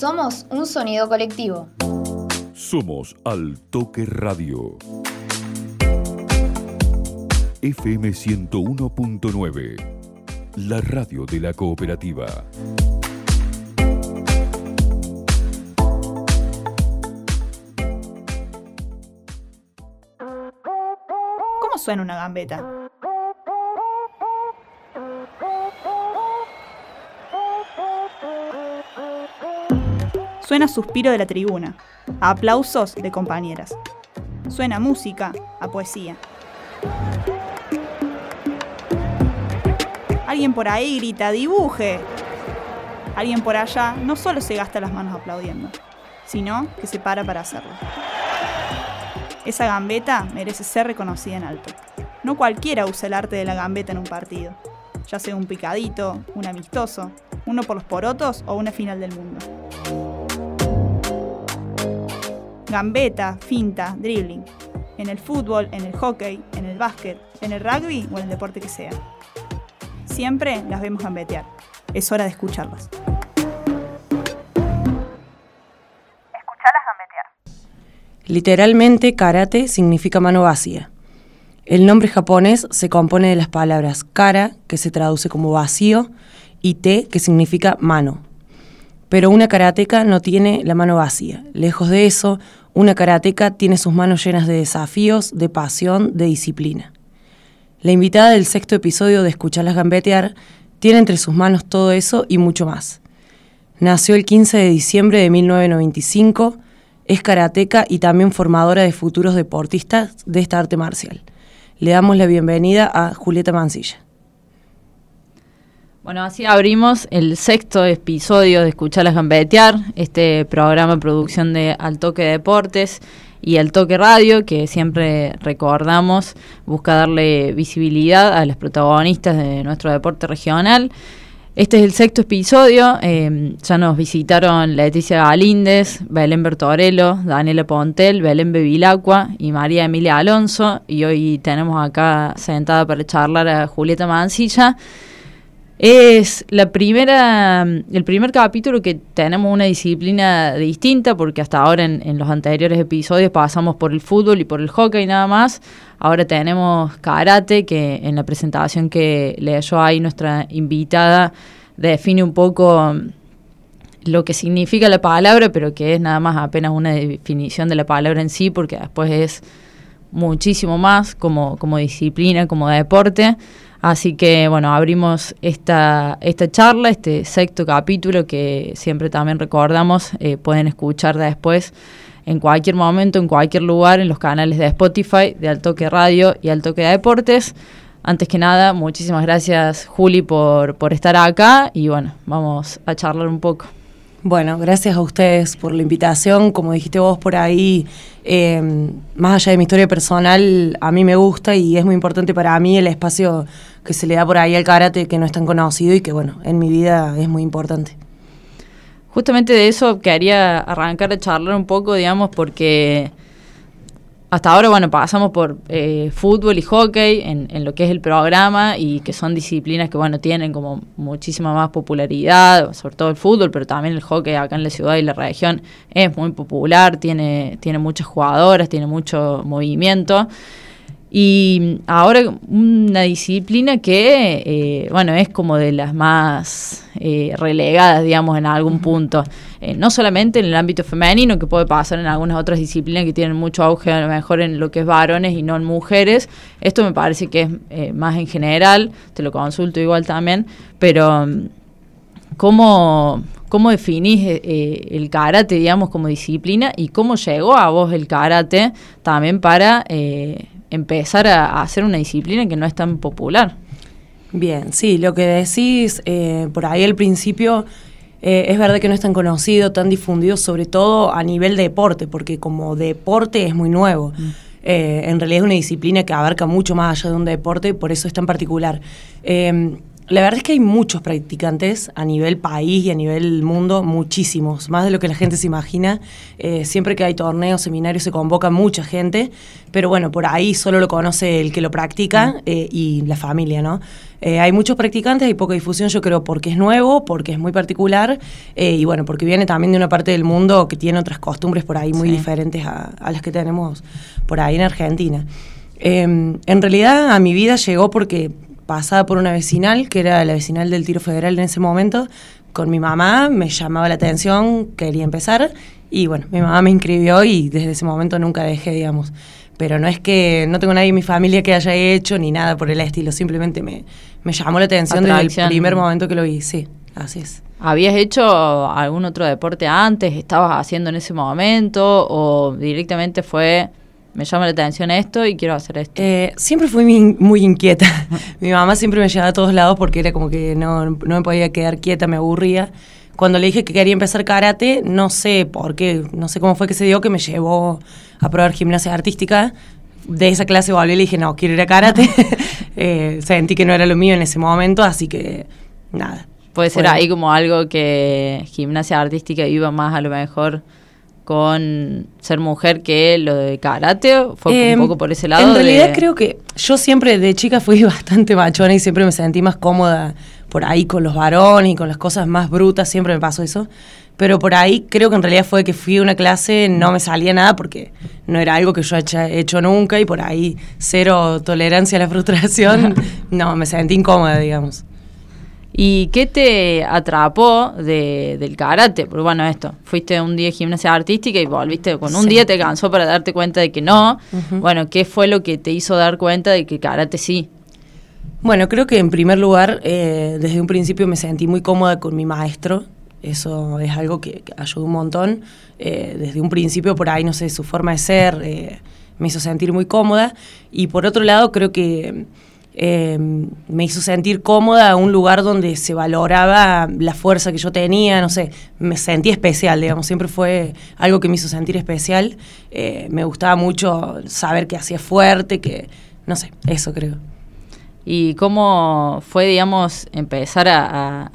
Somos un sonido colectivo. Somos Al Toque Radio. FM 101.9. La radio de la cooperativa. ¿Cómo suena una gambeta? Suena suspiro de la tribuna, a aplausos de compañeras. Suena música, a poesía. Alguien por ahí grita, dibuje. Alguien por allá no solo se gasta las manos aplaudiendo, sino que se para para hacerlo. Esa gambeta merece ser reconocida en alto. No cualquiera usa el arte de la gambeta en un partido, ya sea un picadito, un amistoso, uno por los porotos o una final del mundo. Gambeta, finta, dribbling. En el fútbol, en el hockey, en el básquet, en el rugby o en el deporte que sea. Siempre las vemos gambetear. Es hora de escucharlas. Literalmente, karate significa mano vacía. El nombre japonés se compone de las palabras kara, que se traduce como vacío, y te, que significa mano. Pero una karateca no tiene la mano vacía. Lejos de eso, una karateca tiene sus manos llenas de desafíos, de pasión, de disciplina. La invitada del sexto episodio de Escucharlas Gambetear tiene entre sus manos todo eso y mucho más. Nació el 15 de diciembre de 1995, es karateca y también formadora de futuros deportistas de esta arte marcial. Le damos la bienvenida a Julieta Mancilla. Bueno, así abrimos el sexto episodio de Escucharlas Gambetear, este programa de producción de Al Toque Deportes y Al Toque Radio, que siempre recordamos, busca darle visibilidad a los protagonistas de nuestro deporte regional. Este es el sexto episodio, eh, ya nos visitaron Leticia Galíndez, Belén Bertorello, Daniela Pontel, Belén Bevilacqua y María Emilia Alonso, y hoy tenemos acá sentada para charlar a Julieta Mancilla. Es la primera, el primer capítulo que tenemos una disciplina distinta, porque hasta ahora en, en, los anteriores episodios pasamos por el fútbol y por el hockey nada más. Ahora tenemos karate, que en la presentación que leyó ahí nuestra invitada define un poco lo que significa la palabra, pero que es nada más apenas una definición de la palabra en sí, porque después es muchísimo más como, como disciplina, como deporte. Así que bueno, abrimos esta, esta charla, este sexto capítulo que siempre también recordamos, eh, pueden escuchar después en cualquier momento, en cualquier lugar, en los canales de Spotify, de Altoque Radio y Altoque de Deportes. Antes que nada, muchísimas gracias Juli por, por estar acá y bueno, vamos a charlar un poco. Bueno, gracias a ustedes por la invitación. Como dijiste vos por ahí, eh, más allá de mi historia personal, a mí me gusta y es muy importante para mí el espacio que se le da por ahí al karate que no es tan conocido y que, bueno, en mi vida es muy importante. Justamente de eso quería arrancar a charlar un poco, digamos, porque hasta ahora, bueno, pasamos por eh, fútbol y hockey en, en, lo que es el programa y que son disciplinas que, bueno, tienen como muchísima más popularidad, sobre todo el fútbol, pero también el hockey acá en la ciudad y la región es muy popular, tiene, tiene muchas jugadoras, tiene mucho movimiento. Y ahora una disciplina que, eh, bueno, es como de las más eh, relegadas, digamos, en algún punto. Eh, no solamente en el ámbito femenino, que puede pasar en algunas otras disciplinas que tienen mucho auge, a lo mejor en lo que es varones y no en mujeres. Esto me parece que es más en general, te lo consulto igual también, pero ¿cómo, cómo definís el karate, digamos, como disciplina y cómo llegó a vos el karate también para empezar a, hacer una disciplina que no es tan popular. Bien, sí, lo que decís eh, por ahí al principio eh, es verdad que no es tan conocido, tan difundido, sobre todo a nivel de deporte, porque como deporte es muy nuevo. Mm. Eh, en realidad es una disciplina que abarca mucho más allá de un deporte, por eso es tan particular. La verdad es que hay muchos practicantes a nivel país y a nivel mundo, muchísimos, más de lo que la gente se imagina. Eh, siempre que hay torneos, seminarios, se convoca mucha gente, pero bueno, por ahí solo lo conoce el que lo practica eh, y la familia, ¿no? Eh, hay muchos practicantes, hay poca difusión, yo creo, porque es nuevo, porque es muy particular y bueno, porque viene también de una parte del mundo que tiene otras costumbres por ahí muy diferentes a, a, las que tenemos por ahí en Argentina. Em, en realidad a mi vida llegó porque pasada por una vecinal, que era la vecinal del tiro federal en ese momento, con mi mamá, me llamaba la atención, quería empezar, y bueno, mi mamá me inscribió y desde ese momento nunca dejé, digamos. Pero no es que no tengo nadie en mi familia que haya hecho ni nada por el estilo, simplemente me, me llamó la atención desde el primer momento que lo vi, sí, así es. ¿Habías hecho algún otro deporte antes? ¿Estabas haciendo en ese momento? ¿O directamente fue me llama la atención esto y quiero hacer esto. Eh, siempre fui muy, inquieta. Mi mamá siempre me llevaba a todos lados porque era como que no, me podía quedar quieta, me aburría. Cuando le dije que quería empezar karate, no sé por qué, no sé cómo fue que se dio que me llevó a probar gimnasia artística. De esa clase volví y le dije, no, quiero ir a karate. eh, sentí que no era lo mío en ese momento, así que nada. Puede ser ahí como algo que gimnasia artística iba más a lo mejor con ser mujer que lo de karate? ¿Fue un em, poco por ese lado? En realidad creo que yo siempre de chica fui bastante machona y siempre me sentí más cómoda por ahí con los varones y con las cosas más brutas, siempre me pasó eso. Pero por ahí creo que en realidad fue que fui a una clase, no me salía nada porque no era algo que yo haya hecho nunca y por ahí cero tolerancia a la frustración, no, me sentí incómoda, digamos. ¿Y qué te atrapó de, del karate? Porque bueno, esto, fuiste un día de gimnasia artística y volviste con un día te cansó para darte cuenta de que no. Bueno, ¿qué fue lo que te hizo dar cuenta de que karate sí? Bueno, creo que en primer lugar, eh, desde un principio me sentí muy cómoda con mi maestro. Eso es algo que, ayudó un montón. Eh, desde un principio, por ahí, no sé, su forma de ser eh, me hizo sentir muy cómoda. Y por otro lado, creo que Em, me hizo sentir cómoda, un lugar donde se valoraba la fuerza que yo tenía, no sé, me sentí especial, digamos, siempre fue algo que me hizo sentir especial. Eh, me gustaba mucho saber que hacía fuerte, que, no sé, eso creo. ¿Y cómo fue, digamos, empezar a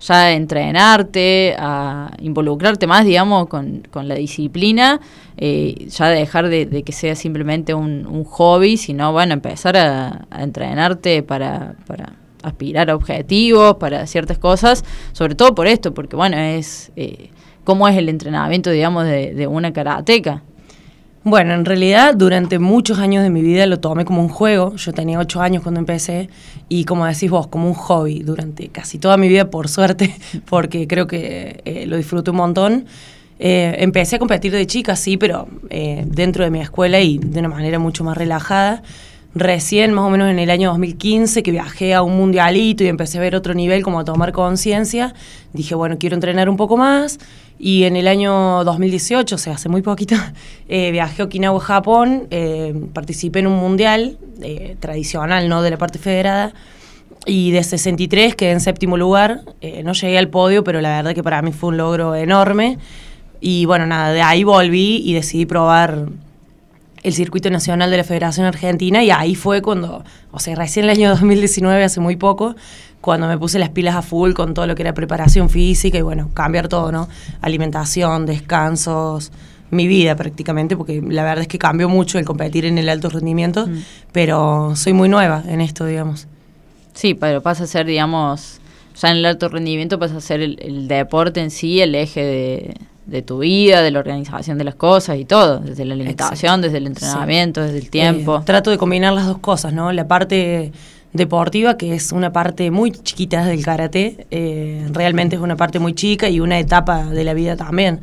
ya entrenarte, a involucrarte más, digamos, con, la disciplina, eh, ya dejar de, que sea simplemente un, hobby, sino, bueno, empezar a, entrenarte para, para, aspirar a objetivos, para ciertas cosas, sobre todo por esto, porque, bueno, es eh, cómo es el entrenamiento, digamos, de, de una karateca. Bueno, en realidad durante muchos años de mi vida lo tomé como un juego. Yo tenía ocho años cuando empecé y como decís vos, como un hobby durante casi toda mi vida, por suerte, porque creo que eh, lo disfruté un montón. Eh, empecé a competir de chica, sí, pero eh, dentro de mi escuela y de una manera mucho más relajada. Recién, más o menos en el año 2015, que viajé a un mundialito y empecé a ver otro nivel, como a tomar conciencia, dije, bueno, quiero entrenar un poco más. Y en el año 2018, o sea, hace muy poquito, eh, viajé a Okinawa, Japón, eh, participé en un mundial eh, tradicional, ¿no? De la parte federada. Y de 63 quedé en séptimo lugar. no llegué al podio, pero la verdad que para mí fue un logro enorme. Y bueno, nada, de ahí volví y decidí probar el circuito nacional de la Federación Argentina y ahí fue cuando, o sea, recién el año 2019, hace muy poco, cuando me puse las pilas a full con todo lo que era preparación física y bueno, cambiar todo, ¿no? Alimentación, descansos, mi vida prácticamente, porque la verdad es que cambió mucho el competir en el alto rendimiento, mm. pero soy muy nueva en esto, digamos. Sí, pero pasa a ser, digamos, ya en el alto rendimiento pasa a ser el deporte en sí el eje de de tu vida, de la organización de las cosas y todo, desde la alimentación, desde el entrenamiento, desde el tiempo. Eh, trato de combinar las dos cosas, ¿no? La parte deportiva, que es una parte muy chiquita del karate, eh, realmente es una parte muy chica y una etapa de la vida también.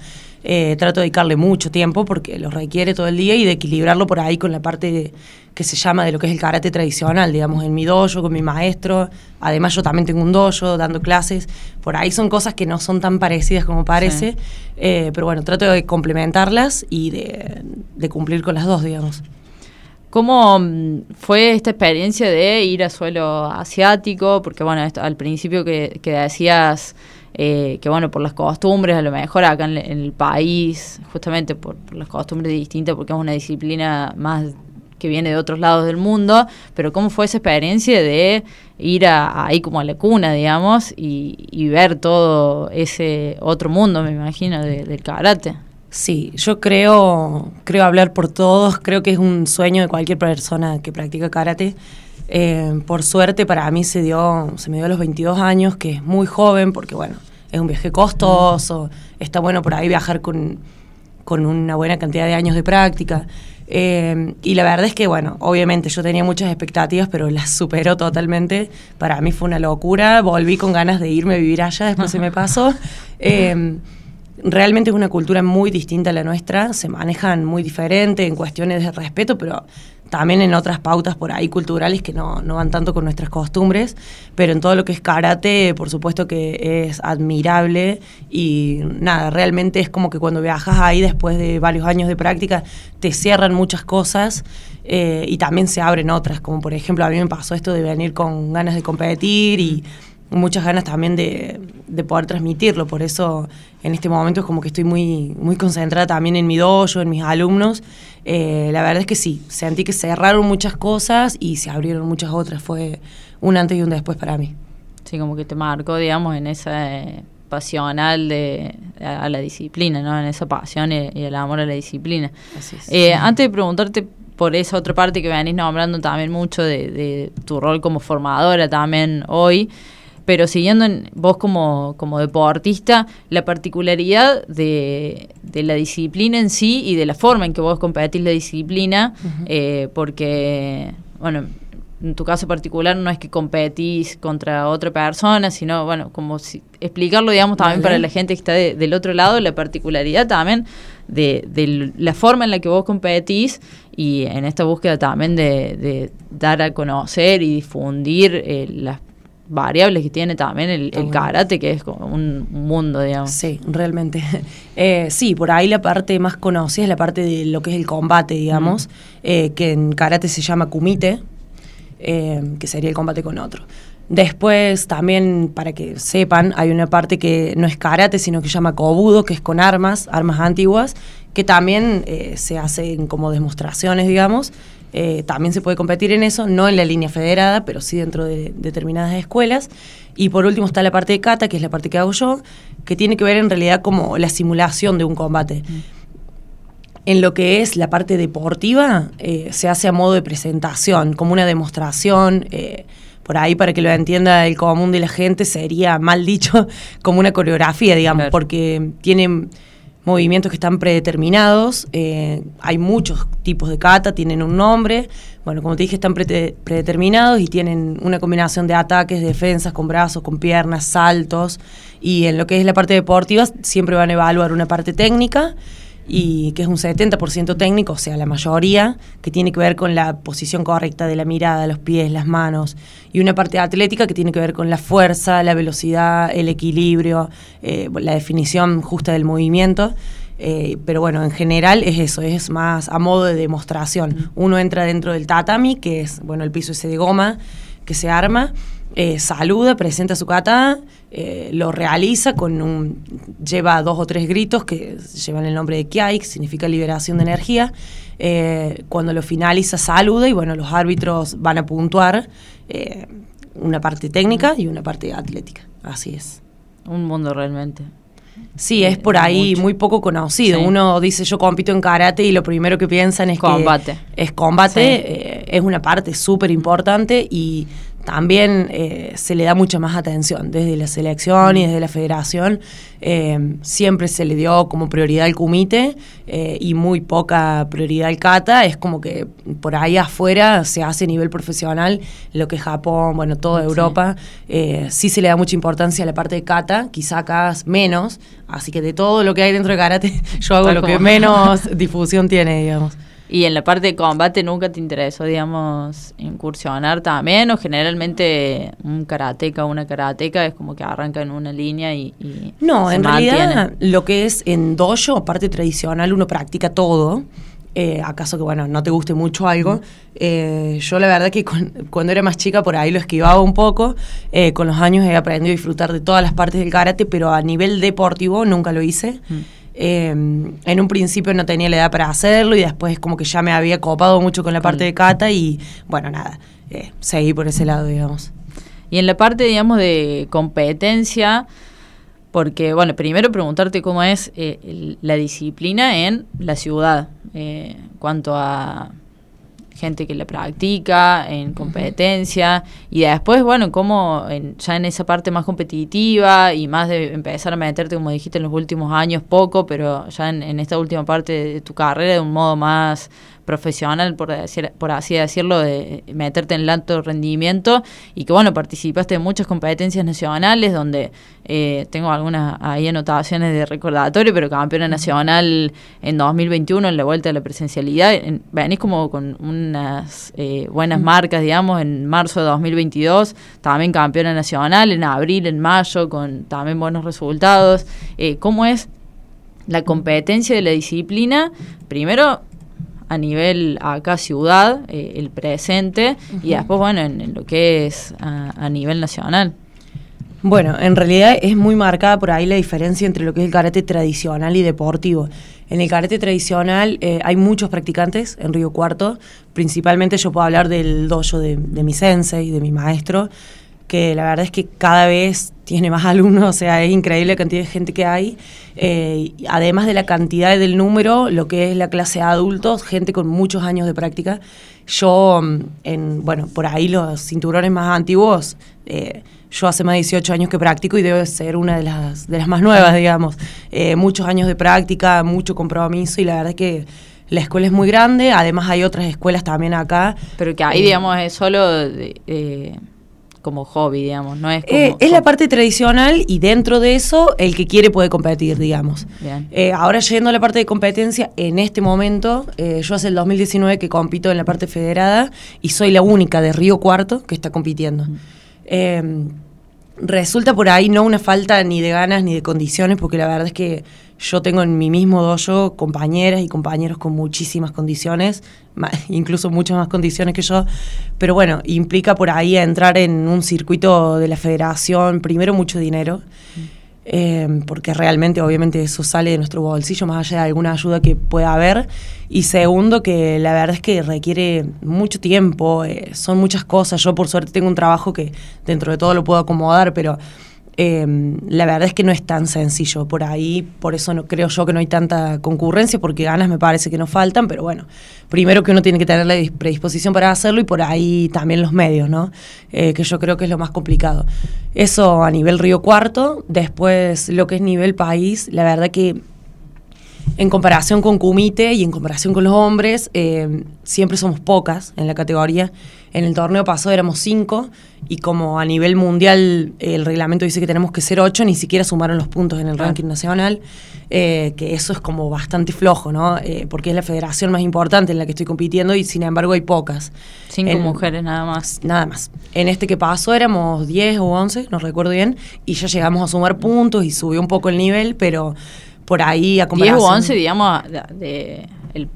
Eh, trato de dedicarle mucho tiempo porque lo requiere todo el día y de equilibrarlo por ahí con la parte que se llama de lo que es el karate tradicional, digamos, en mi dojo, con mi maestro. Además yo también tengo un dojo dando clases. Por ahí son cosas que no son tan parecidas como parece, eh, pero bueno, trato de complementarlas y de, cumplir con las dos, digamos. ¿Cómo mm, fue esta experiencia de ir a suelo asiático? Porque bueno, al principio que, que decías eh, que bueno, por las costumbres, a lo mejor acá en, el país, justamente por, las costumbres distintas, porque es una disciplina más que viene de otros lados del mundo, pero cómo fue esa experiencia de ir a, ahí como a la cuna, digamos, y, ver todo ese otro mundo, me imagino, del karate. Sí, yo creo, creo hablar por todos, creo que es un sueño de cualquier persona que practica karate. Eh, por suerte para mí se dio, se me dio a los 22 años, que es muy joven, porque bueno, es un viaje costoso, está bueno por ahí viajar con, con una buena cantidad de años de práctica. Eh, y la verdad es que, bueno, obviamente yo tenía muchas expectativas, pero las superó totalmente. Para mí fue una locura. Volví con ganas de irme a vivir allá, después se me pasó. Eh, realmente es una cultura muy distinta a la nuestra, se manejan muy diferente en cuestiones de respeto, pero también en otras pautas por ahí culturales que no, no, van tanto con nuestras costumbres, pero en todo lo que es karate, por supuesto que es admirable y nada, realmente es como que cuando viajas ahí después de varios años de práctica, te cierran muchas cosas eh, y también se abren otras, como por ejemplo a mí me pasó esto de venir con ganas de competir y muchas ganas también de, de, poder transmitirlo. Por eso en este momento es como que estoy muy, muy concentrada también en mi dojo, en mis alumnos. Eh, la verdad es que sí, sentí que cerraron muchas cosas y se abrieron muchas otras. Fue un antes y un después para mí. Sí, como que te marcó, digamos, en esa eh, pasional de, a, la disciplina, ¿no? En esa pasión y, el amor a la disciplina. Así es. Eh, antes de preguntarte por esa otra parte que venís nombrando también mucho de, de tu rol como formadora también hoy, pero siguiendo en vos como, como deportista, la particularidad de, de, la disciplina en sí y de la forma en que vos competís la disciplina, eh, porque, bueno, en tu caso particular no es que competís contra otra persona, sino, bueno, como si, explicarlo, digamos, también para la gente que está del otro lado, la particularidad también de, de, la forma en la que vos competís y en esta búsqueda también de, de dar a conocer y difundir eh, las variables que tiene también el, karate, que es como un mundo, digamos. Sí, realmente. Eh, sí, por ahí la parte más conocida es la parte de lo que es el combate, digamos, eh, que en karate se llama kumite, eh, que sería el combate con otro. Después también, para que sepan, hay una parte que no es karate, sino que se llama kobudo, que es con armas, armas antiguas, que también se hacen como demostraciones, digamos, eh, también se puede competir en eso, no en la línea federada, pero sí dentro de determinadas escuelas. Y por último está la parte de kata, que es la parte que hago yo, que tiene que ver en realidad como la simulación de un combate. En lo que es la parte deportiva, eh, se hace a modo de presentación, como una demostración. Eh, por ahí, para que lo entienda el común de la gente, sería mal dicho como una coreografía, digamos, porque tiene movimientos que están predeterminados. Eh, hay muchos tipos de kata, tienen un nombre. Bueno, como te dije, están predeterminados y tienen una combinación de ataques, defensas con brazos, con piernas, saltos. Y en lo que es la parte deportiva, siempre van a evaluar una parte técnica y que es un 70% técnico, o sea, la mayoría, que tiene que ver con la posición correcta de la mirada, los pies, las manos, y una parte atlética que tiene que ver con la fuerza, la velocidad, el equilibrio, eh, la definición justa del movimiento. Eh, pero bueno, en general es eso, es más a modo de demostración. Uno entra dentro del tatami, que es bueno el piso ese de goma que se arma, eh, saluda, presenta su kata, eh, lo realiza con un. lleva dos o tres gritos que llevan el nombre de Kiai, que significa liberación de energía. Eh, cuando lo finaliza, saluda y bueno, los árbitros van a puntuar una parte técnica y una parte atlética. Así es. Un mundo realmente. Sí, es por ahí muy poco conocido. Uno dice yo compito en karate y lo primero que piensan es combate. que es combate, es una parte súper importante y también eh, se le da mucha más atención desde la selección y desde la federación. Eh, siempre se le dio como prioridad al kumite eh, y muy poca prioridad al kata. Es como que por ahí afuera se hace a nivel profesional lo que Japón, bueno, toda Europa, sí se le da mucha importancia a la parte de kata, quizá acá menos. Así que de todo lo que hay dentro de karate, yo hago lo que menos difusión tiene, digamos. Y en la parte de combate nunca te interesó, digamos, incursionar también, o generalmente un karateca o una karateca es como que arranca en una línea y... no, en realidad lo que es en dojo, parte tradicional, uno practica todo. Eh, acaso que, bueno, no te guste mucho algo. Eh, yo la verdad que cuando era más chica por ahí lo esquivaba un poco. Eh, con los años he aprendido a disfrutar de todas las partes del karate, pero a nivel deportivo nunca lo hice. Eh, en un principio no tenía la edad para hacerlo y después como que ya me había copado mucho con la parte de cata y bueno, nada, eh, seguí por ese lado, digamos. Y en la parte, digamos, de competencia, porque, bueno, primero preguntarte cómo es eh, la disciplina en la ciudad, eh, en cuanto a gente que la practica, en competencia, y después, bueno, cómo en- ya en esa parte más competitiva y más de empezar a meterte, como dijiste, en los últimos años, poco, pero ya en, en esta última parte de tu carrera de un modo más profesional, por, decir, por así decirlo, de meterte en el alto rendimiento y que, bueno, participaste en muchas competencias nacionales donde eh, tengo algunas ahí anotaciones de recordatorio, pero campeona nacional en 2021 en la vuelta de la presencialidad. En- venís como con unas eh, buenas marcas, digamos, en marzo de 2022, también campeona nacional, en abril, en mayo, con también buenos resultados. Eh, ¿Cómo es la competencia de la disciplina? Primero, a nivel acá ciudad, eh, el presente, y después, bueno, en, en lo que es a, a nivel nacional. Bueno, en realidad es muy marcada por ahí la diferencia entre lo que es el karate tradicional y deportivo. En el karate tradicional eh, hay muchos practicantes en Río Cuarto, principalmente yo puedo hablar del dojo de, de mi sensei, de mi maestro, que la verdad es que cada vez tiene más alumnos, o sea, es increíble la cantidad de gente que hay. Eh, además de la cantidad y del número, lo que es la clase de adultos, gente con muchos años de práctica. Yo, mm, en, bueno, por ahí los cinturones más antiguos, eh, yo hace más de 18 años que practico y debe ser una de las, de las más nuevas, digamos. Eh, muchos años de práctica, mucho compromiso y la verdad es que la escuela es muy grande, además hay otras escuelas también acá. Pero que ahí, digamos, es solo de- como hobby, digamos, no es como... Eh, es la parte tradicional y dentro de eso el que quiere puede competir, digamos. Bien. Eh, ahora yendo a la parte de competencia, en este momento, eh, yo hace el 2019 que compito en la parte federada y soy la única de Río Cuarto que está compitiendo. Eh, resulta por ahí no una falta ni de ganas ni de condiciones, porque la verdad es que yo tengo en mi mismo dojo compañeras y compañeros con muchísimas condiciones, incluso muchas más condiciones que yo, pero bueno, implica por ahí entrar en un circuito de la federación, primero mucho dinero, eh, porque realmente obviamente eso sale de nuestro bolsillo, más allá de alguna ayuda que pueda haber, y segundo que la verdad es que requiere mucho tiempo, eh, son muchas cosas, yo por suerte tengo un trabajo que dentro de todo lo puedo acomodar, pero eh, la verdad es que no es tan sencillo por ahí, por eso no creo yo que no hay tanta concurrencia, porque ganas me parece que no faltan, pero bueno, primero que uno tiene que tener la dis- predisposición para hacerlo y por ahí también los medios, ¿no? Eh, que yo creo que es lo más complicado. Eso a nivel Río Cuarto, después lo que es nivel país, la verdad que en comparación con Kumite y en comparación con los hombres, eh, siempre somos pocas en la categoría. En el torneo pasado éramos cinco y como a nivel mundial el reglamento dice que tenemos que ser ocho, ni siquiera sumaron los puntos en el Claro. ranking nacional, eh, que eso es como bastante flojo, ¿no? Eh, porque es la federación más importante en la que estoy compitiendo y sin embargo hay pocas. Cinco En- mujeres nada más. Nada más. En este que pasó éramos 10 o 11, no recuerdo bien, y ya llegamos a sumar puntos y subió un poco el nivel, pero por ahí a 10 comparación... u 11, digamos, de, de el-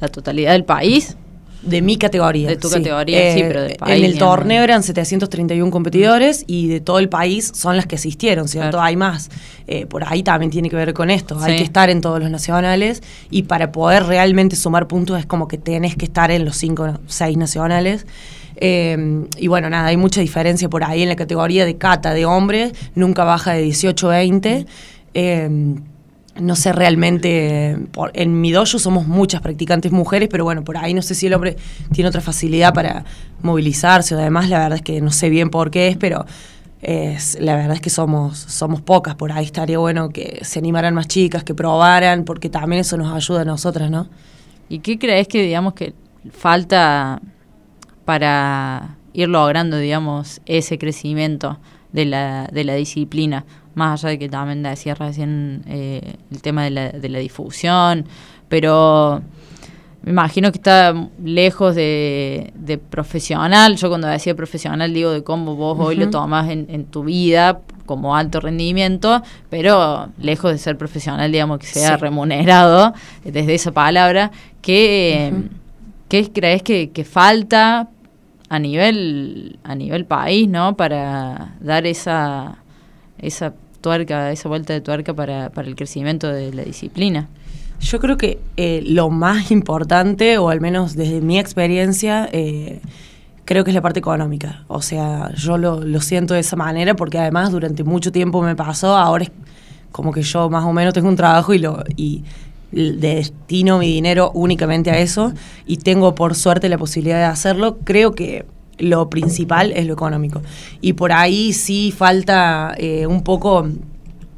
la totalidad del país. De mi categoría. De tu categoría, sí, pero del país, En el torneo eran 731 competidores y de todo el país son las que asistieron, ¿cierto? Claro. Hay más. Eh, por ahí también tiene que ver con esto. Hay que estar en todos los nacionales y para poder realmente sumar puntos es como que tenés que estar en los 5 6 nacionales. Eh, y bueno, nada, hay mucha diferencia por ahí en la categoría de cata de hombres, nunca baja de 18-20. Eh, no sé realmente, por- en mi dojo somos muchas practicantes mujeres, pero bueno, por ahí no sé si el hombre tiene otra facilidad para movilizarse o además, la verdad es que no sé bien por qué es, pero es, la verdad es que somos, somos pocas, por ahí estaría bueno que se animaran más chicas, que probaran, porque también eso nos ayuda a nosotras, ¿no? ¿Y qué crees que, digamos, que falta para ir logrando, digamos, ese crecimiento de la, de la disciplina? Más allá de que también decía recién eh, el tema de la, de la difusión, pero me imagino que está lejos de, de profesional. Yo cuando decía profesional digo de cómo vos hoy lo tomás en, en tu vida como alto rendimiento, pero lejos de ser profesional, digamos, que sea Sí. remunerado desde esa palabra. ¿Qué. ¿qué crees que, que falta a nivel, a nivel país, ¿no? Para dar esa, esa tuerca, esa vuelta de tuerca para, para el crecimiento de la disciplina. Yo creo que eh, lo más importante, o al menos desde mi experiencia, eh, creo que es la parte económica. O sea, yo lo, lo, siento de esa manera porque además durante mucho tiempo me pasó, ahora es como que yo más o menos tengo un trabajo y, lo, y destino mi dinero únicamente a eso y tengo por suerte la posibilidad de hacerlo. Creo que lo principal es lo económico. Y por ahí sí falta eh, un poco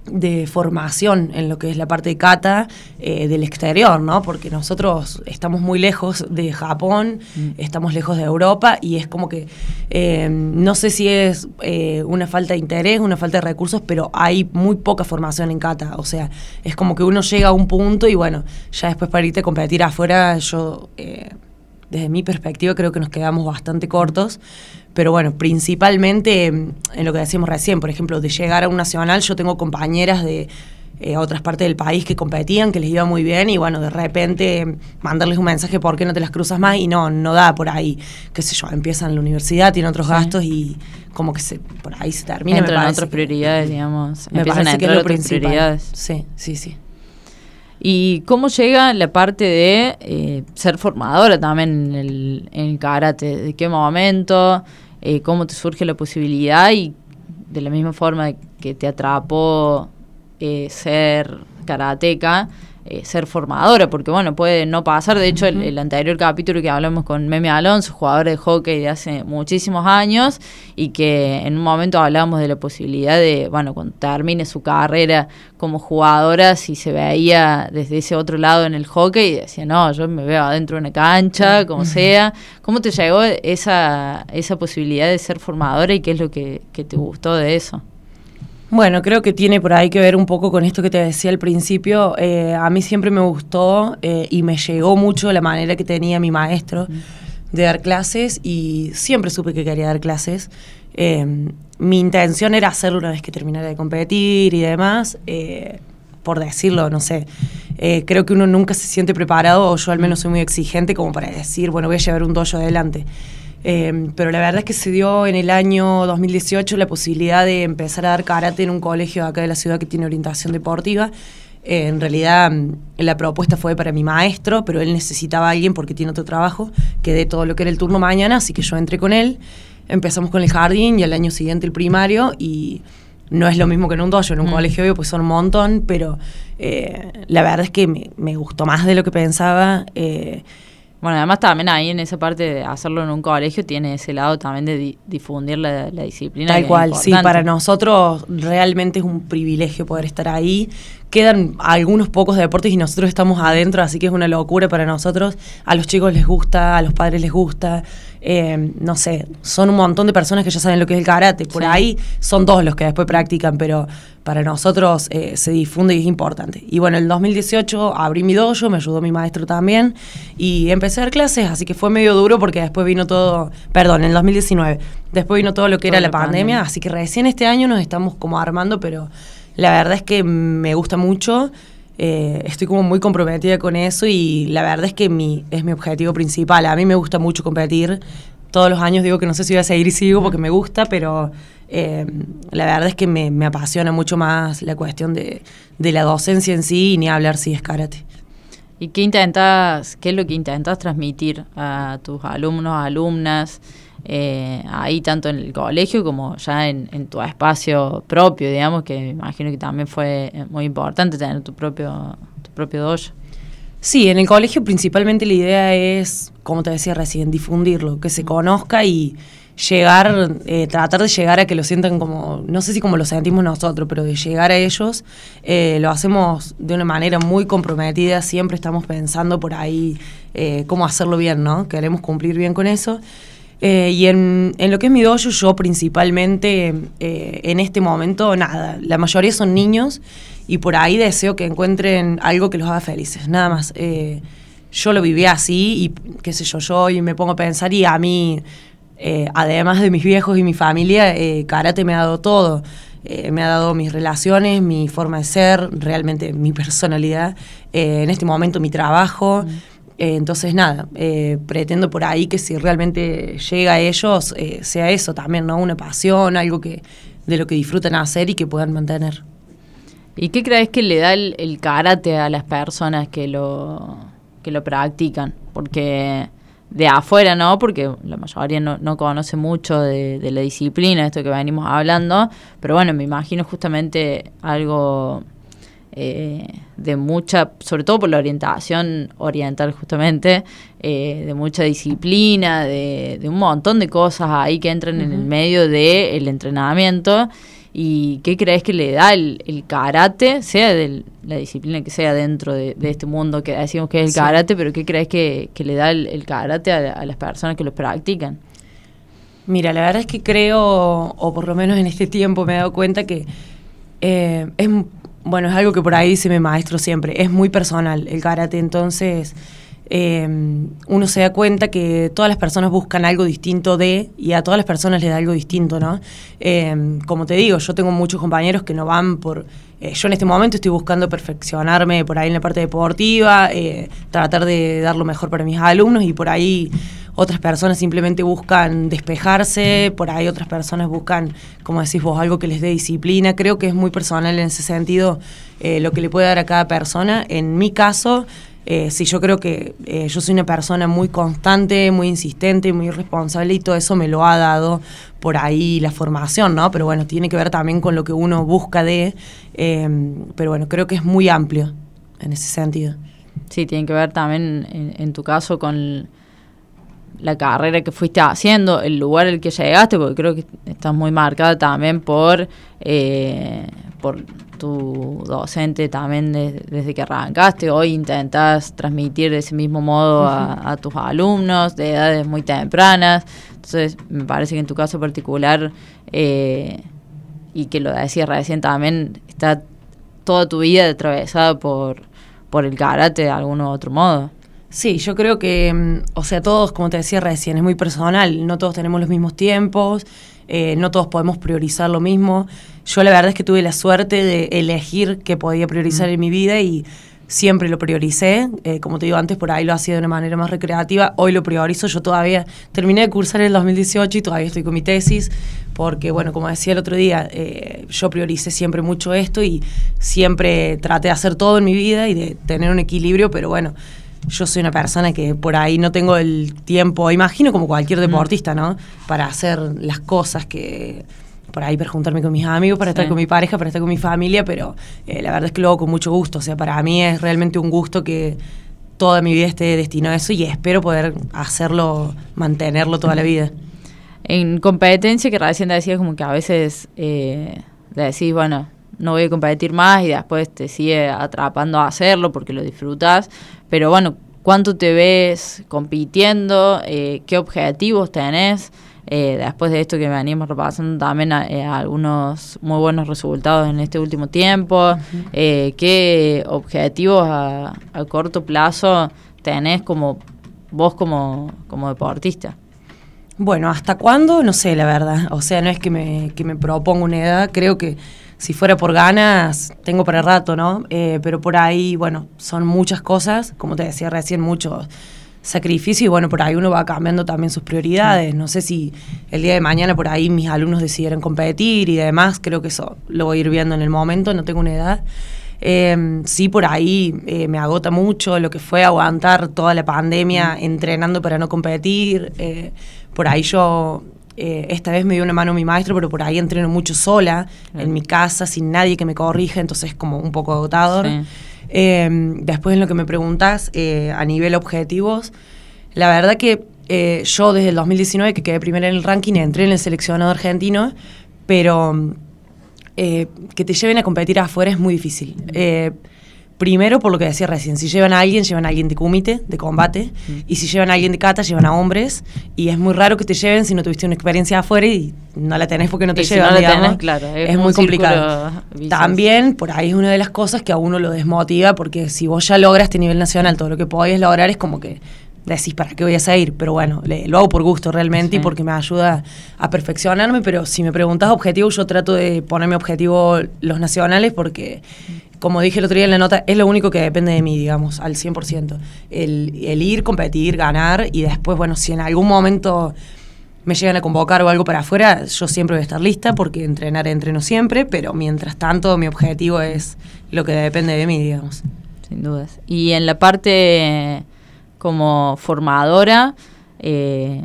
de formación en lo que es la parte de cata eh, del exterior, ¿no? Porque nosotros estamos muy lejos de Japón, mm. estamos lejos de Europa y es como que eh, no sé si es eh, una falta de interés, una falta de recursos, pero hay muy poca formación en cata. O sea, es como que uno llega a un punto y bueno, ya después para irte a competir afuera, yo desde mi perspectiva creo que nos quedamos bastante cortos. Pero bueno, principalmente en lo que decíamos recién, por ejemplo, de llegar a un nacional, yo tengo compañeras de eh, otras partes del país que competían, que les iba muy bien, y bueno, de repente mandarles un mensaje, ¿por qué no te las cruzas más? Y no, no da por ahí, qué sé yo, empiezan la universidad, tienen otros gastos y como que se, por ahí se termina. Entran otras prioridades, digamos. Me parece que es lo principal. Sí, sí, sí. ¿Y cómo llega la parte de eh, ser formadora también en el, en karate? ¿De qué momento? Eh, ¿Cómo te surge la posibilidad? Y de la misma forma que te atrapó eh, ser karateca, eh, ser formadora, porque bueno, puede no pasar. De hecho, el, anterior capítulo que hablamos con Meme Alonso, jugador de hockey de hace muchísimos años, y que en un momento hablábamos de la posibilidad de, bueno, cuando termine su carrera como jugadora, si se veía desde ese otro lado en el hockey, y decía, no, yo me veo adentro de una cancha, como sea. ¿Cómo te llegó esa, esa posibilidad de ser formadora y qué es lo que te gustó de eso? Bueno, creo que tiene por ahí que ver un poco con esto que te decía al principio. Eh, a mí siempre me gustó eh, y me llegó mucho la manera que tenía mi maestro de dar clases y siempre supe que quería dar clases. Eh, mi intención era hacerlo una vez que terminara de competir y demás. por decirlo, no sé, creo que uno nunca se siente preparado, o yo al menos soy muy exigente como para decir, bueno, voy a llevar un dojo adelante. Em, pero la verdad es que se dio en el año 2018 la posibilidad de empezar a dar karate en un colegio acá de la ciudad que tiene orientación deportiva. Eh, en realidad mm, la propuesta fue para mi maestro, pero él necesitaba a alguien porque tiene otro trabajo que dé todo lo que era el turno mañana, así que yo entré con él. Empezamos con el jardín y al año siguiente el primario y no es lo mismo que en un dojo, en un mm. colegio obvio pues son un montón, pero eh, la verdad es que me, me, gustó más de lo que pensaba. Eh, bueno, además también ahí en esa parte de hacerlo en un colegio tiene ese lado también de difundir la, disciplina. Tal cual, sí, para nosotros realmente es un privilegio poder estar ahí. Quedan algunos pocos deportes y nosotros estamos adentro, así que es una locura para nosotros. A los chicos les gusta, a los padres les gusta. Eh, no sé, son un montón de personas que ya saben lo que es el karate. Por ahí son dos los que después practican, pero para nosotros eh, se difunde y es importante. Y bueno, en el 2018 abrí mi dojo, me ayudó mi maestro también y empecé a dar clases, así que fue medio duro porque después vino todo, perdón, en el 2019, después vino todo lo que era la, pandemia, así que recién este año nos estamos como armando, pero la verdad es que me gusta mucho. Eh, estoy como muy comprometida con eso y la verdad es que mi, es mi objetivo principal. A mí me gusta mucho competir. Todos los años digo que no sé si voy a seguir y sigo porque me gusta, pero eh, la verdad es que me, apasiona mucho más la cuestión de, la docencia en sí y ni hablar si es karate. ¿Y qué intentas, qué es lo que intentas transmitir a tus alumnos, alumnas? Eh, ahí tanto en el colegio como ya en, tu espacio propio, digamos, que imagino que también fue eh, muy importante tener tu propio, tu propio dojo. Sí, en el colegio principalmente la idea es, como te decía recién, difundirlo, que se conozca y llegar, eh, tratar de llegar a que lo sientan como, no sé si como lo sentimos nosotros, pero de llegar a ellos, lo hacemos de una manera muy comprometida, siempre estamos pensando por ahí cómo hacerlo bien, ¿no? Queremos cumplir bien con eso. Eh, y en, lo que es mi dojo, yo principalmente eh, en este momento, nada, la mayoría son niños y por ahí deseo que encuentren algo que los haga felices, nada más. Eh, yo lo viví así y qué sé yo, yo y me pongo a pensar y a mí, además de mis viejos y mi familia, karate me ha dado todo. me ha dado mis relaciones, mi forma de ser, realmente mi personalidad, en este momento mi trabajo. Eh, entonces, nada, eh, pretendo por ahí que si realmente llega a ellos, eh, sea eso también, ¿no? Una pasión, algo que de lo que disfrutan hacer y que puedan mantener. ¿Y qué crees que le da el, el karate a las personas que lo, que lo practican? Porque de afuera, ¿no? Porque la mayoría no, no conoce mucho de, de, la disciplina, esto que venimos hablando, pero bueno, me imagino justamente algo eh, de mucha, sobre todo por la orientación oriental justamente, eh, de mucha disciplina, de, de, un montón de cosas ahí que entran uh -huh. en el medio del entrenamiento. ¿Y qué crees que le da el, el karate, sea de la disciplina que sea dentro de, de, este mundo que decimos que es el sí. karate, pero qué crees que, que le da el, el karate a, a, las personas que lo practican? Mira, la verdad es que creo, o por lo menos en este tiempo me he dado cuenta que eh, es, bueno, es algo que por ahí dice mi maestro siempre, es muy personal el karate, entonces eh, uno se da cuenta que todas las personas buscan algo distinto de y a todas las personas les da algo distinto, ¿no? Eh, como te digo, yo tengo muchos compañeros que no van por... Eh, yo en este momento estoy buscando perfeccionarme por ahí en la parte deportiva, eh, tratar de dar lo mejor para mis alumnos y por ahí otras personas simplemente buscan despejarse, por ahí otras personas buscan, como decís vos, algo que les dé disciplina. Creo que es muy personal en ese sentido eh, lo que le puede dar a cada persona. En mi caso, eh, sí, yo creo que eh, yo soy una persona muy constante, muy insistente, muy responsable y todo eso me lo ha dado por ahí la formación, ¿no? Pero bueno, tiene que ver también con lo que uno busca de, eh, pero bueno, creo que es muy amplio en ese sentido. Sí, tiene que ver también en, en tu caso con la carrera que fuiste haciendo, el lugar al que llegaste, porque creo que estás muy marcada también por, eh, por tu docente también de, desde que arrancaste. Hoy intentas transmitir de ese mismo modo a, a, tus alumnos de edades muy tempranas. Entonces, me parece que en tu caso particular, eh, y que lo decías recién también, está toda tu vida atravesada por, por el karate de algún u otro modo. Sí, yo creo que, mm, o sea, todos, como te decía recién, es muy personal, no todos tenemos los mismos tiempos, eh, no todos podemos priorizar lo mismo. Yo la verdad es que tuve la suerte de elegir qué podía priorizar mm. en mi vida y siempre lo prioricé, eh, como te digo antes, por ahí lo hacía de una manera más recreativa, hoy lo priorizo, yo todavía terminé de cursar en el 2018 y todavía estoy con mi tesis, porque bueno, como decía el otro día, eh, yo prioricé siempre mucho esto y siempre traté de hacer todo en mi vida y de tener un equilibrio, pero bueno, yo soy una persona que por ahí no tengo el tiempo, imagino como cualquier deportista, ¿no? Para hacer las cosas que por ahí para juntarme con mis amigos, para sí. estar con mi pareja, para estar con mi familia, pero eh, la verdad es que lo hago con mucho gusto. O sea, para mí es realmente un gusto que toda mi vida esté destinado a eso y espero poder hacerlo, mantenerlo toda la vida. En competencia, que recién decías como que a veces eh, decís, bueno, no voy a competir más y después te sigue atrapando a hacerlo porque lo disfrutas. Pero bueno, ¿cuánto te ves compitiendo? Eh, ¿Qué objetivos tenés? Eh, después de esto que venimos repasando también a, eh, algunos muy buenos resultados en este último tiempo, uh -huh. ¿qué objetivos a, a, corto plazo tenés como vos como, como deportista? Bueno, ¿hasta cuándo? No sé, la verdad. O sea, no es que me, que me proponga una edad, creo que si fuera por ganas, tengo para rato, ¿no? Eh, pero por ahí, bueno, son muchas cosas, como te decía recién, muchos sacrificios y bueno, por ahí uno va cambiando también sus prioridades. No sé si el día de mañana por ahí mis alumnos decidieran competir y demás, creo que eso lo voy a ir viendo en el momento, no tengo una edad. Eh, sí, por ahí eh, me agota mucho lo que fue aguantar toda la pandemia mm. entrenando para no competir. Por ahí yo eh, esta vez me dio una mano mi maestro, pero por ahí entreno mucho sola, en mi casa, sin nadie que me corrija, entonces como un poco agotador. Sí. Eh, después en lo que me preguntas, eh, a nivel objetivos, la verdad que yo desde el 2019, que quedé primera en el ranking, entré en el seleccionado argentino, pero que te lleven a competir afuera es muy difícil. Mm. Primero, por lo que decía recién, si llevan a alguien, llevan a alguien de kumite, de combate, mm. y si llevan a alguien de kata, llevan a hombres, y es muy raro que te lleven si no tuviste una experiencia afuera y no la tenés porque no te y llevan, si no la tenés, claro, es, es muy complicado. También, por ahí es una de las cosas que a uno lo desmotiva, porque si vos ya logras este nivel nacional, todo lo que podés lograr es como que decís, ¿para qué voy a seguir? Pero bueno, le, lo hago por gusto realmente sí. y porque me ayuda a perfeccionarme, pero si me preguntas objetivos, yo trato de ponerme objetivo los nacionales porque como dije el otro día en la nota, es lo único que depende de mí, digamos, al 100%. El, el ir, competir, ganar y después, bueno, si en algún momento me llegan a convocar o algo para afuera, yo siempre voy a estar lista porque entrenar entreno siempre, pero mientras tanto mi objetivo es lo que depende de mí, digamos. Sin dudas. Y en la parte como formadora, eh,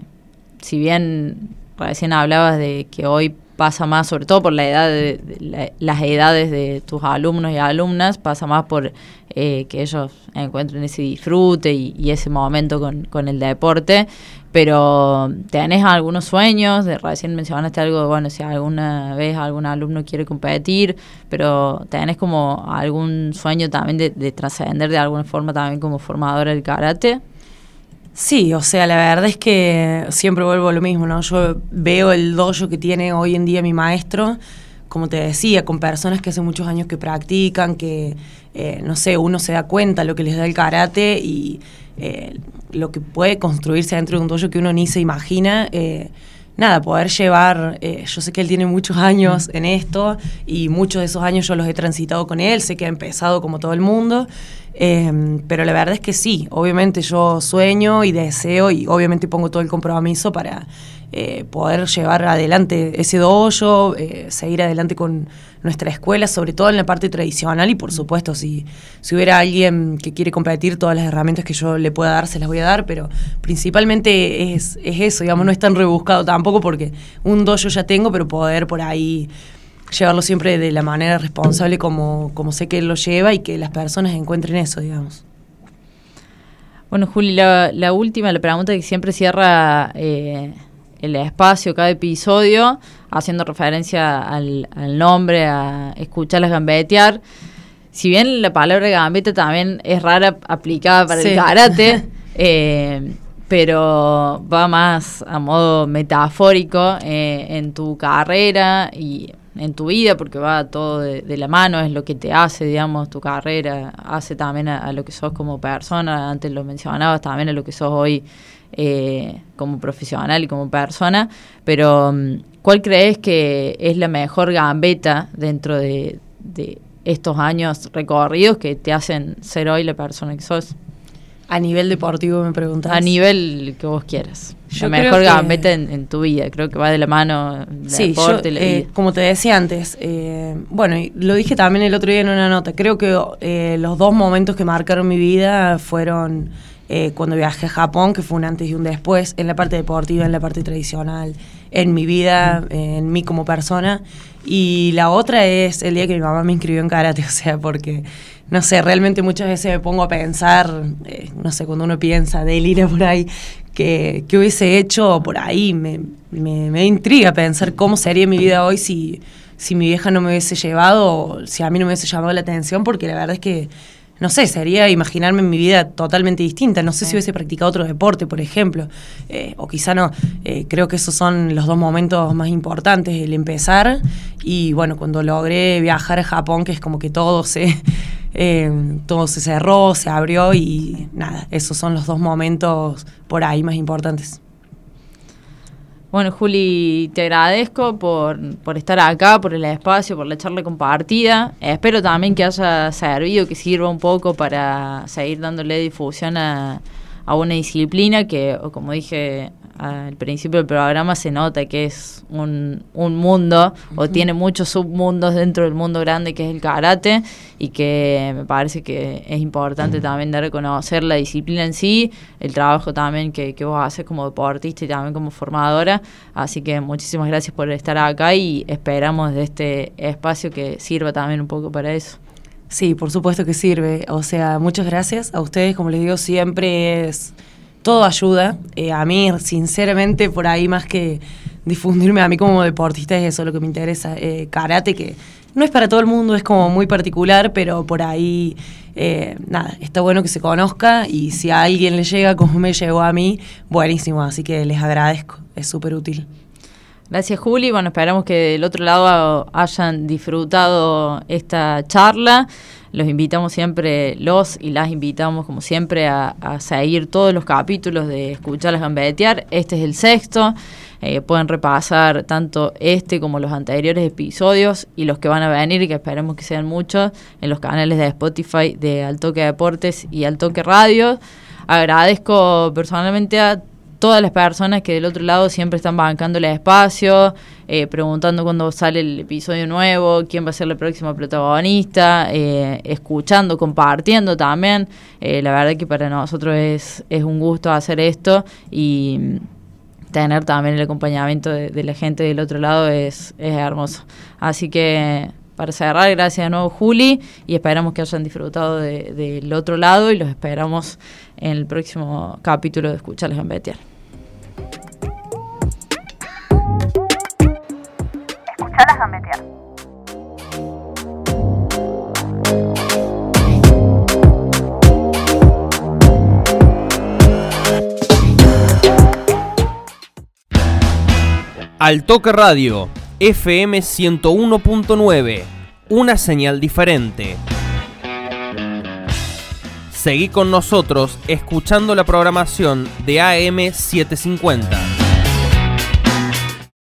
si bien recién hablabas de que hoy pasa más, sobre todo por la edad de, las edades de tus alumnos y alumnas, pasa más por eh, que ellos encuentren ese disfrute y, ese momento con, con, el deporte. Pero tenés algunos sueños, de, recién mencionaste algo, de, bueno, si alguna vez algún alumno quiere competir, pero tenés como algún sueño también de, de trascender de alguna forma también como formadora del karate. Sí, o sea, la verdad es que siempre vuelvo a lo mismo, ¿no? Yo veo el dojo que tiene hoy en día mi maestro, como te decía, con personas que hace muchos años que practican, que, eh, no sé, uno se da cuenta lo que les da el karate y eh, lo que puede construirse dentro de un dojo que uno ni se imagina. Eh, nada, poder llevar, yo sé que él tiene muchos años en esto y muchos de esos años yo los he transitado con él, sé que ha empezado como todo el mundo Em, pero la verdad es que sí, obviamente yo sueño y deseo y obviamente pongo todo el compromiso para eh, poder llevar adelante ese dojo, eh, seguir adelante con nuestra escuela, sobre todo en la parte tradicional y por supuesto si, si hubiera alguien que quiere competir, todas las herramientas que yo le pueda dar se las voy a dar, pero principalmente es, es eso, digamos, no es tan rebuscado tampoco porque un dojo ya tengo, pero poder por ahí llevarlo siempre de la manera responsable como, como sé que él lo lleva y que las personas encuentren eso, digamos. Bueno, Juli, la, última, la pregunta que siempre cierra eh, el espacio, cada episodio, haciendo referencia al, nombre, a escucharlas gambetear. Si bien la palabra gambeta también es rara aplicada para el karate, eh, pero va más a modo metafórico eh, en tu carrera y en tu vida, porque va todo de, la mano, es lo que te hace, digamos, tu carrera, hace también a, lo que sos como persona, antes lo mencionabas, también a lo que sos hoy eh, como profesional y como persona, pero mm, ¿cuál crees que es la mejor gambeta dentro de, de estos años recorridos que te hacen ser hoy la persona que sos? A nivel deportivo me preguntas. A nivel que vos quieras. Yo la mejor gambeta en, tu vida, creo que va de la mano sí, deporte yo, eh, Como te decía antes, eh, bueno, lo dije también el otro día en una nota, creo que eh, los dos momentos que marcaron mi vida fueron cuando viajé a Japón, que fue un antes y un después, en la parte deportiva, en la parte tradicional, en mi vida, en mí como persona. Y la otra es el día que mi mamá me inscribió en karate, o sea, porque no sé, realmente muchas veces me pongo a pensar, eh, no sé, cuando uno piensa, delira por ahí, que, hubiese hecho por ahí, me, me, intriga pensar cómo sería mi vida hoy si, si mi vieja no me hubiese llevado, si a mí no me hubiese llamado la atención, porque la verdad es que, no sé, sería imaginarme mi vida totalmente distinta. No sé si hubiese practicado otro deporte, por ejemplo, eh, o quizá no. Eh, creo que esos son los dos momentos más importantes, el empezar y, bueno, cuando logré viajar a Japón, que es como que todo se eh, todo se cerró, se abrió y nada, esos son los dos momentos por ahí más importantes. Bueno, Juli, te agradezco por, por estar acá, por el espacio, por la charla compartida. Espero también que haya servido, que sirva un poco para seguir dándole difusión a, a una disciplina que, como dije al principio del programa se nota que es un, un mundo o tiene muchos submundos dentro del mundo grande que es el karate y que me parece que es importante también de reconocer la disciplina en sí, el trabajo también que, que vos haces como deportista y también como formadora. Así que muchísimas gracias por estar acá y esperamos de este espacio que sirva también un poco para eso. Sí, por supuesto que sirve. O sea, muchas gracias a ustedes. Como les digo, siempre es todo ayuda. Eh, a mí, sinceramente, por ahí más que difundirme a mí como deportista es eso lo que me interesa. Eh, karate, que no es para todo el mundo, es como muy particular, pero por ahí, eh, nada, está bueno que se conozca y si a alguien le llega como me llegó a mí, buenísimo, así que les agradezco, es súper útil. Gracias Juli, bueno, esperamos que del otro lado hayan disfrutado esta charla. Los invitamos siempre, los y las invitamos como siempre a, seguir todos los capítulos de Escucharlas Gambetear. Este es el sexto. Eh, pueden repasar tanto este como los anteriores episodios y los que van a venir, que esperemos que sean muchos, en los canales de Spotify de Altoque Deportes y Altoque Radio. Agradezco personalmente a todas las personas que del otro lado siempre están bancando el espacio, eh, preguntando cuándo sale el episodio nuevo, quién va a ser el próximo protagonista, eh, escuchando, compartiendo también. Eh, la verdad que para nosotros es, es un gusto hacer esto y tener también el acompañamiento de, la gente del otro lado es, es hermoso. Así que para cerrar, gracias de nuevo Juli y esperamos que hayan disfrutado del otro lado y los esperamos en el próximo capítulo de Escucharles en Betial. Escucharlas gambetear. Al Toque Radio, FM 101.9, una señal diferente. Seguí con nosotros escuchando la programación de AM750.